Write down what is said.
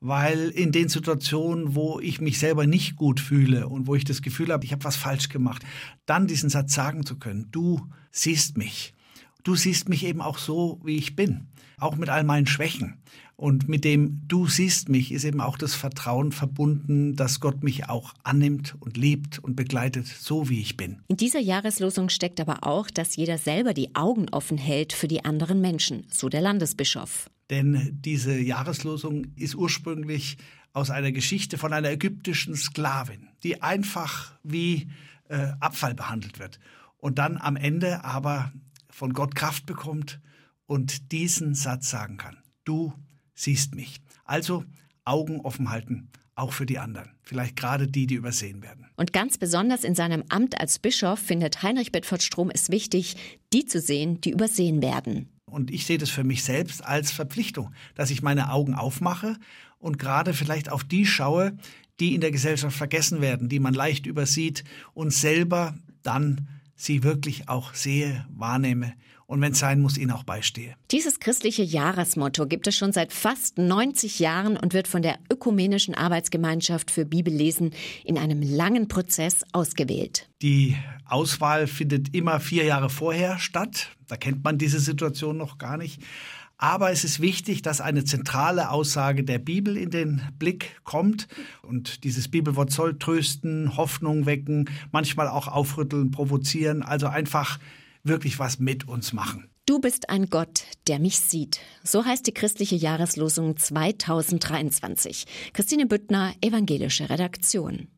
weil in den Situationen, wo ich mich selber nicht gut fühle und wo ich das Gefühl habe, ich habe was falsch gemacht, dann diesen Satz sagen zu können, du siehst mich. Du siehst mich eben auch so, wie ich bin, auch mit all meinen Schwächen. Und mit dem Du siehst mich ist eben auch das Vertrauen verbunden, dass Gott mich auch annimmt und liebt und begleitet, so wie ich bin. In dieser Jahreslosung steckt aber auch, dass jeder selber die Augen offen hält für die anderen Menschen, so der Landesbischof. Denn diese Jahreslosung ist ursprünglich aus einer Geschichte von einer ägyptischen Sklavin, die einfach wie äh, Abfall behandelt wird und dann am Ende aber von Gott Kraft bekommt und diesen Satz sagen kann. Du siehst mich. Also Augen offen halten, auch für die anderen. Vielleicht gerade die, die übersehen werden. Und ganz besonders in seinem Amt als Bischof findet Heinrich Bedford Strom es wichtig, die zu sehen, die übersehen werden. Und ich sehe das für mich selbst als Verpflichtung, dass ich meine Augen aufmache und gerade vielleicht auf die schaue, die in der Gesellschaft vergessen werden, die man leicht übersieht und selber dann sie wirklich auch sehe, wahrnehme und wenn es sein muss, ihnen auch beistehe. Dieses christliche Jahresmotto gibt es schon seit fast 90 Jahren und wird von der Ökumenischen Arbeitsgemeinschaft für Bibellesen in einem langen Prozess ausgewählt. Die Auswahl findet immer vier Jahre vorher statt. Da kennt man diese Situation noch gar nicht. Aber es ist wichtig, dass eine zentrale Aussage der Bibel in den Blick kommt. Und dieses Bibelwort soll trösten, Hoffnung wecken, manchmal auch aufrütteln, provozieren, also einfach wirklich was mit uns machen. Du bist ein Gott, der mich sieht. So heißt die christliche Jahreslosung 2023. Christine Büttner, evangelische Redaktion.